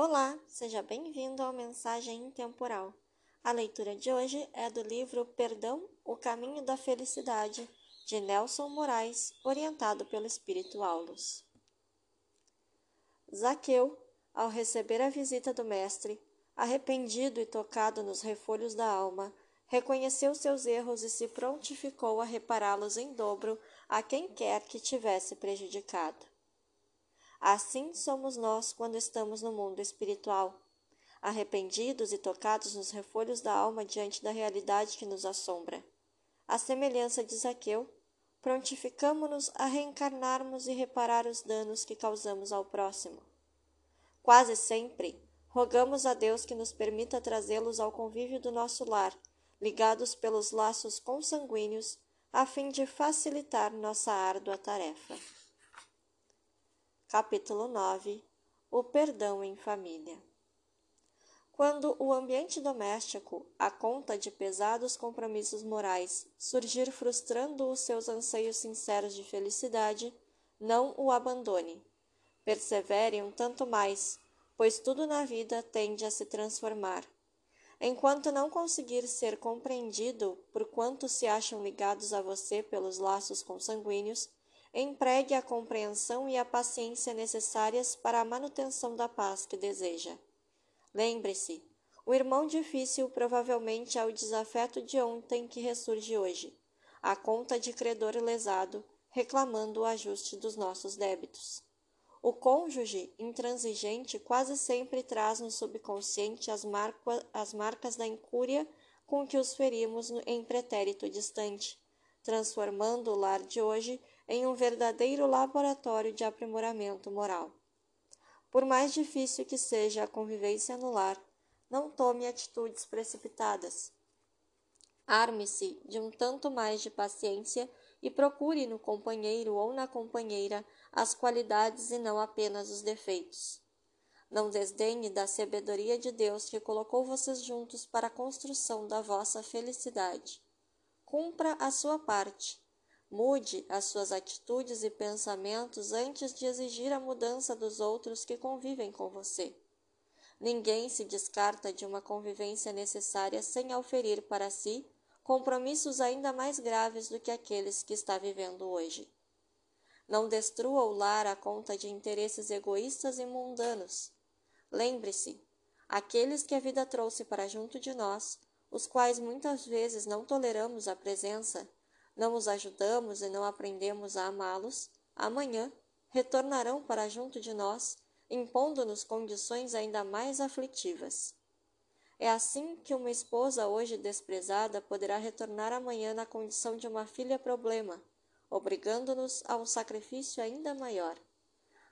Olá, seja bem-vindo ao Mensagem Intemporal. A leitura de hoje é do livro Perdão, o Caminho da Felicidade, de Nelson Moraes, orientado pelo Espírito Aulos. Zaqueu, ao receber a visita do Mestre, arrependido e tocado nos refolhos da alma, reconheceu seus erros e se prontificou a repará-los em dobro a quem quer que tivesse prejudicado. Assim somos nós quando estamos no mundo espiritual, arrependidos e tocados nos refolhos da alma diante da realidade que nos assombra. À semelhança de Zaqueu, prontificamo-nos a reencarnarmos e reparar os danos que causamos ao próximo. Quase sempre, rogamos a Deus que nos permita trazê-los ao convívio do nosso lar, ligados pelos laços consanguíneos, a fim de facilitar nossa árdua tarefa. Capítulo 9 O perdão em família. Quando o ambiente doméstico, a conta de pesados compromissos morais, surgir frustrando os seus anseios sinceros de felicidade, não o abandone. Persevere um tanto mais, pois tudo na vida tende a se transformar. Enquanto não conseguir ser compreendido por quantos se acham ligados a você pelos laços consanguíneos, empregue a compreensão e a paciência necessárias para a manutenção da paz que deseja. Lembre-se, o irmão difícil provavelmente é o desafeto de ontem que ressurge hoje, a conta de credor lesado, reclamando o ajuste dos nossos débitos. O cônjuge intransigente quase sempre traz no subconsciente as, as marcas da incúria com que os ferimos em pretérito distante, transformando o lar de hoje em um verdadeiro laboratório de aprimoramento moral. Por mais difícil que seja a convivência no lar, não tome atitudes precipitadas. Arme-se de um tanto mais de paciência e procure no companheiro ou na companheira as qualidades e não apenas os defeitos. Não desdenhe da sabedoria de Deus que colocou vocês juntos para a construção da vossa felicidade. Cumpra a sua parte Mude as suas atitudes e pensamentos antes de exigir a mudança dos outros que convivem com você. Ninguém se descarta de uma convivência necessária sem auferir para si compromissos ainda mais graves do que aqueles que está vivendo hoje. Não destrua o lar à conta de interesses egoístas e mundanos. Lembre-se, aqueles que a vida trouxe para junto de nós, os quais muitas vezes não toleramos a presença, não os ajudamos e não aprendemos a amá-los, amanhã retornarão para junto de nós, impondo-nos condições ainda mais aflitivas. É assim que uma esposa hoje desprezada poderá retornar amanhã na condição de uma filha problema, obrigando-nos a um sacrifício ainda maior.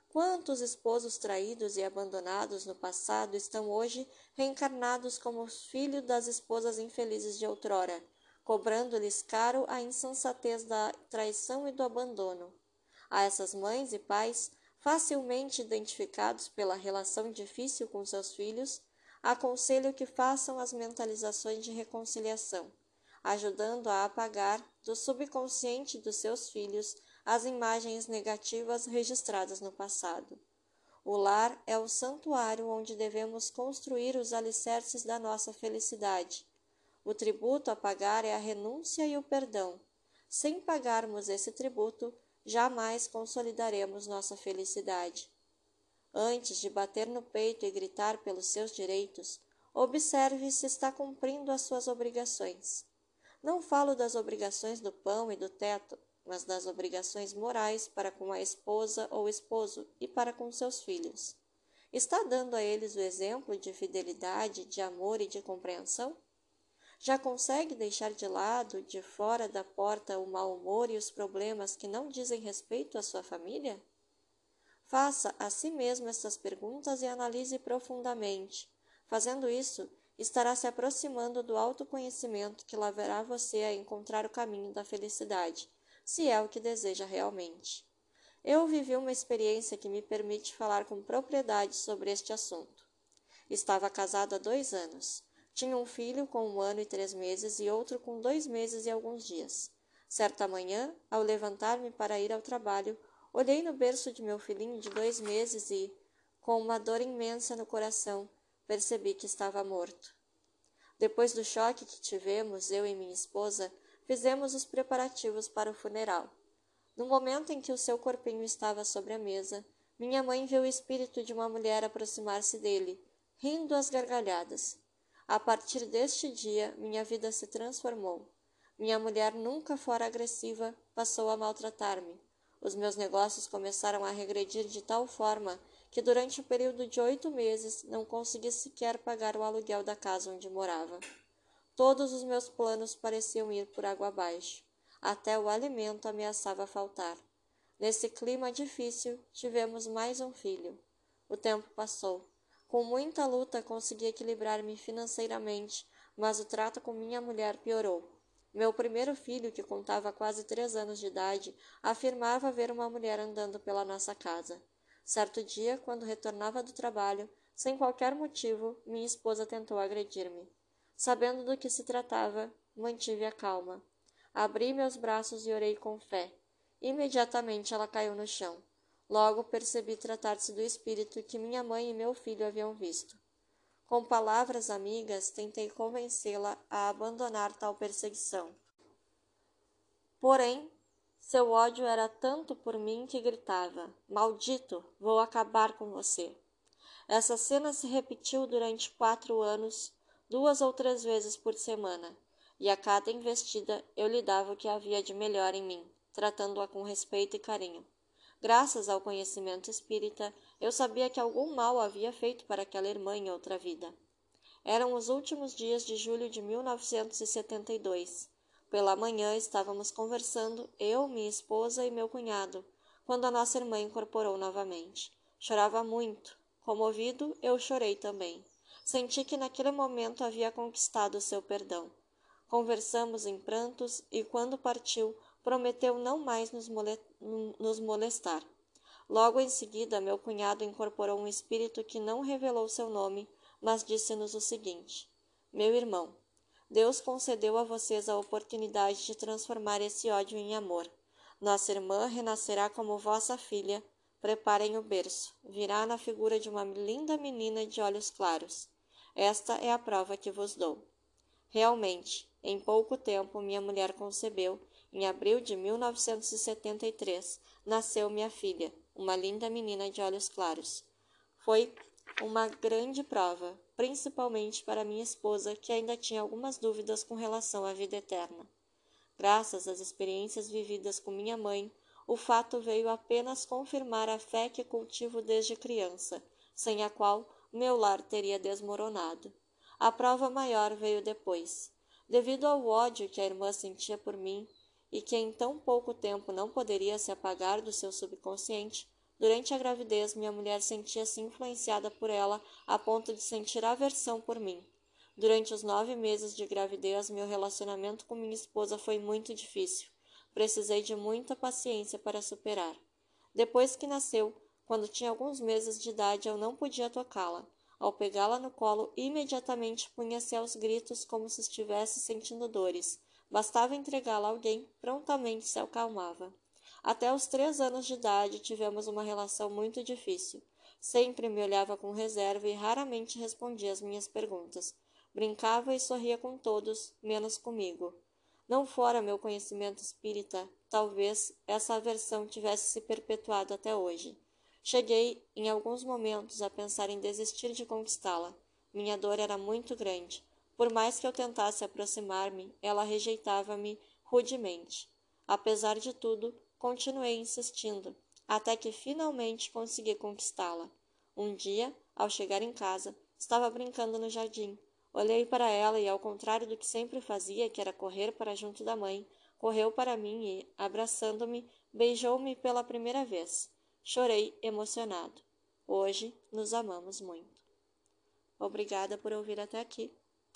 Quantos esposos traídos e abandonados no passado estão hoje reencarnados como os filhos das esposas infelizes de outrora, cobrando-lhes caro a insensatez da traição e do abandono. A essas mães e pais, facilmente identificados pela relação difícil com seus filhos, aconselho que façam as mentalizações de reconciliação, ajudando a apagar do subconsciente dos seus filhos as imagens negativas registradas no passado. O lar é o santuário onde devemos construir os alicerces da nossa felicidade o tributo a pagar é a renúncia e o perdão. Sem pagarmos esse tributo, jamais consolidaremos nossa felicidade. Antes de bater no peito e gritar pelos seus direitos, observe se está cumprindo as suas obrigações. Não falo das obrigações do pão e do teto, mas das obrigações morais para com a esposa ou esposo e para com seus filhos. Está dando a eles o exemplo de fidelidade, de amor e de compreensão? Já consegue deixar de lado, de fora da porta, o mau humor e os problemas que não dizem respeito à sua família? Faça a si mesmo estas perguntas e analise profundamente. Fazendo isso, estará se aproximando do autoconhecimento que levará você a encontrar o caminho da felicidade, se é o que deseja realmente. Eu vivi uma experiência que me permite falar com propriedade sobre este assunto. Estava casado há dois anos. Tinha um filho com um ano e três meses e outro com dois meses e alguns dias. Certa manhã, ao levantar-me para ir ao trabalho, olhei no berço de meu filhinho de dois meses e, com uma dor imensa no coração, percebi que estava morto. Depois do choque que tivemos, eu e minha esposa fizemos os preparativos para o funeral. No momento em que o seu corpinho estava sobre a mesa, minha mãe viu o espírito de uma mulher aproximar-se dele, rindo às gargalhadas. A partir deste dia, minha vida se transformou. Minha mulher nunca fora agressiva, passou a maltratar-me. Os meus negócios começaram a regredir de tal forma que durante o período de oito meses não consegui sequer pagar o aluguel da casa onde morava. Todos os meus planos pareciam ir por água abaixo. Até o alimento ameaçava faltar. Nesse clima difícil, tivemos mais um filho. O tempo passou. Com muita luta consegui equilibrar-me financeiramente, mas o trato com minha mulher piorou. Meu primeiro filho, que contava quase três anos de idade, afirmava ver uma mulher andando pela nossa casa. Certo dia, quando retornava do trabalho, sem qualquer motivo, minha esposa tentou agredir-me. Sabendo do que se tratava, mantive a calma. Abri meus braços e orei com fé. Imediatamente ela caiu no chão. Logo percebi tratar-se do espírito que minha mãe e meu filho haviam visto. Com palavras amigas, tentei convencê-la a abandonar tal perseguição. Porém, seu ódio era tanto por mim que gritava: Maldito, vou acabar com você. Essa cena se repetiu durante quatro anos, duas ou três vezes por semana, e a cada investida eu lhe dava o que havia de melhor em mim, tratando-a com respeito e carinho. Graças ao conhecimento espírita, eu sabia que algum mal havia feito para aquela irmã em outra vida. Eram os últimos dias de julho de 1972. Pela manhã estávamos conversando, eu, minha esposa e meu cunhado, quando a nossa irmã incorporou novamente. Chorava muito. Comovido, eu chorei também. Senti que naquele momento havia conquistado seu perdão. Conversamos em prantos e, quando partiu, prometeu não mais nos, mole nos molestar. Logo em seguida, meu cunhado incorporou um espírito que não revelou seu nome, mas disse-nos o seguinte: Meu irmão, Deus concedeu a vocês a oportunidade de transformar esse ódio em amor. Nossa irmã renascerá como vossa filha. Preparem o berço. Virá na figura de uma linda menina de olhos claros. Esta é a prova que vos dou. Realmente, em pouco tempo, minha mulher concebeu em abril de 1973, nasceu minha filha, uma linda menina de olhos claros. Foi uma grande prova, principalmente para minha esposa, que ainda tinha algumas dúvidas com relação à vida eterna. Graças às experiências vividas com minha mãe, o fato veio apenas confirmar a fé que cultivo desde criança, sem a qual meu lar teria desmoronado. A prova maior veio depois. Devido ao ódio que a irmã sentia por mim, e que em tão pouco tempo não poderia se apagar do seu subconsciente, durante a gravidez minha mulher sentia-se influenciada por ela a ponto de sentir aversão por mim. Durante os nove meses de gravidez, meu relacionamento com minha esposa foi muito difícil. Precisei de muita paciência para superar. Depois que nasceu, quando tinha alguns meses de idade, eu não podia tocá-la. Ao pegá-la no colo, imediatamente punha-se aos gritos como se estivesse sentindo dores. Bastava entregá-la a alguém, prontamente se acalmava. Até os três anos de idade tivemos uma relação muito difícil. Sempre me olhava com reserva e raramente respondia às minhas perguntas. Brincava e sorria com todos, menos comigo. Não fora meu conhecimento espírita, talvez essa aversão tivesse se perpetuado até hoje. Cheguei, em alguns momentos, a pensar em desistir de conquistá-la. Minha dor era muito grande. Por mais que eu tentasse aproximar-me, ela rejeitava-me rudemente. Apesar de tudo, continuei insistindo, até que finalmente consegui conquistá-la. Um dia, ao chegar em casa, estava brincando no jardim. Olhei para ela e, ao contrário do que sempre fazia, que era correr para junto da mãe, correu para mim e, abraçando-me, beijou-me pela primeira vez. Chorei emocionado. Hoje nos amamos muito. Obrigada por ouvir até aqui.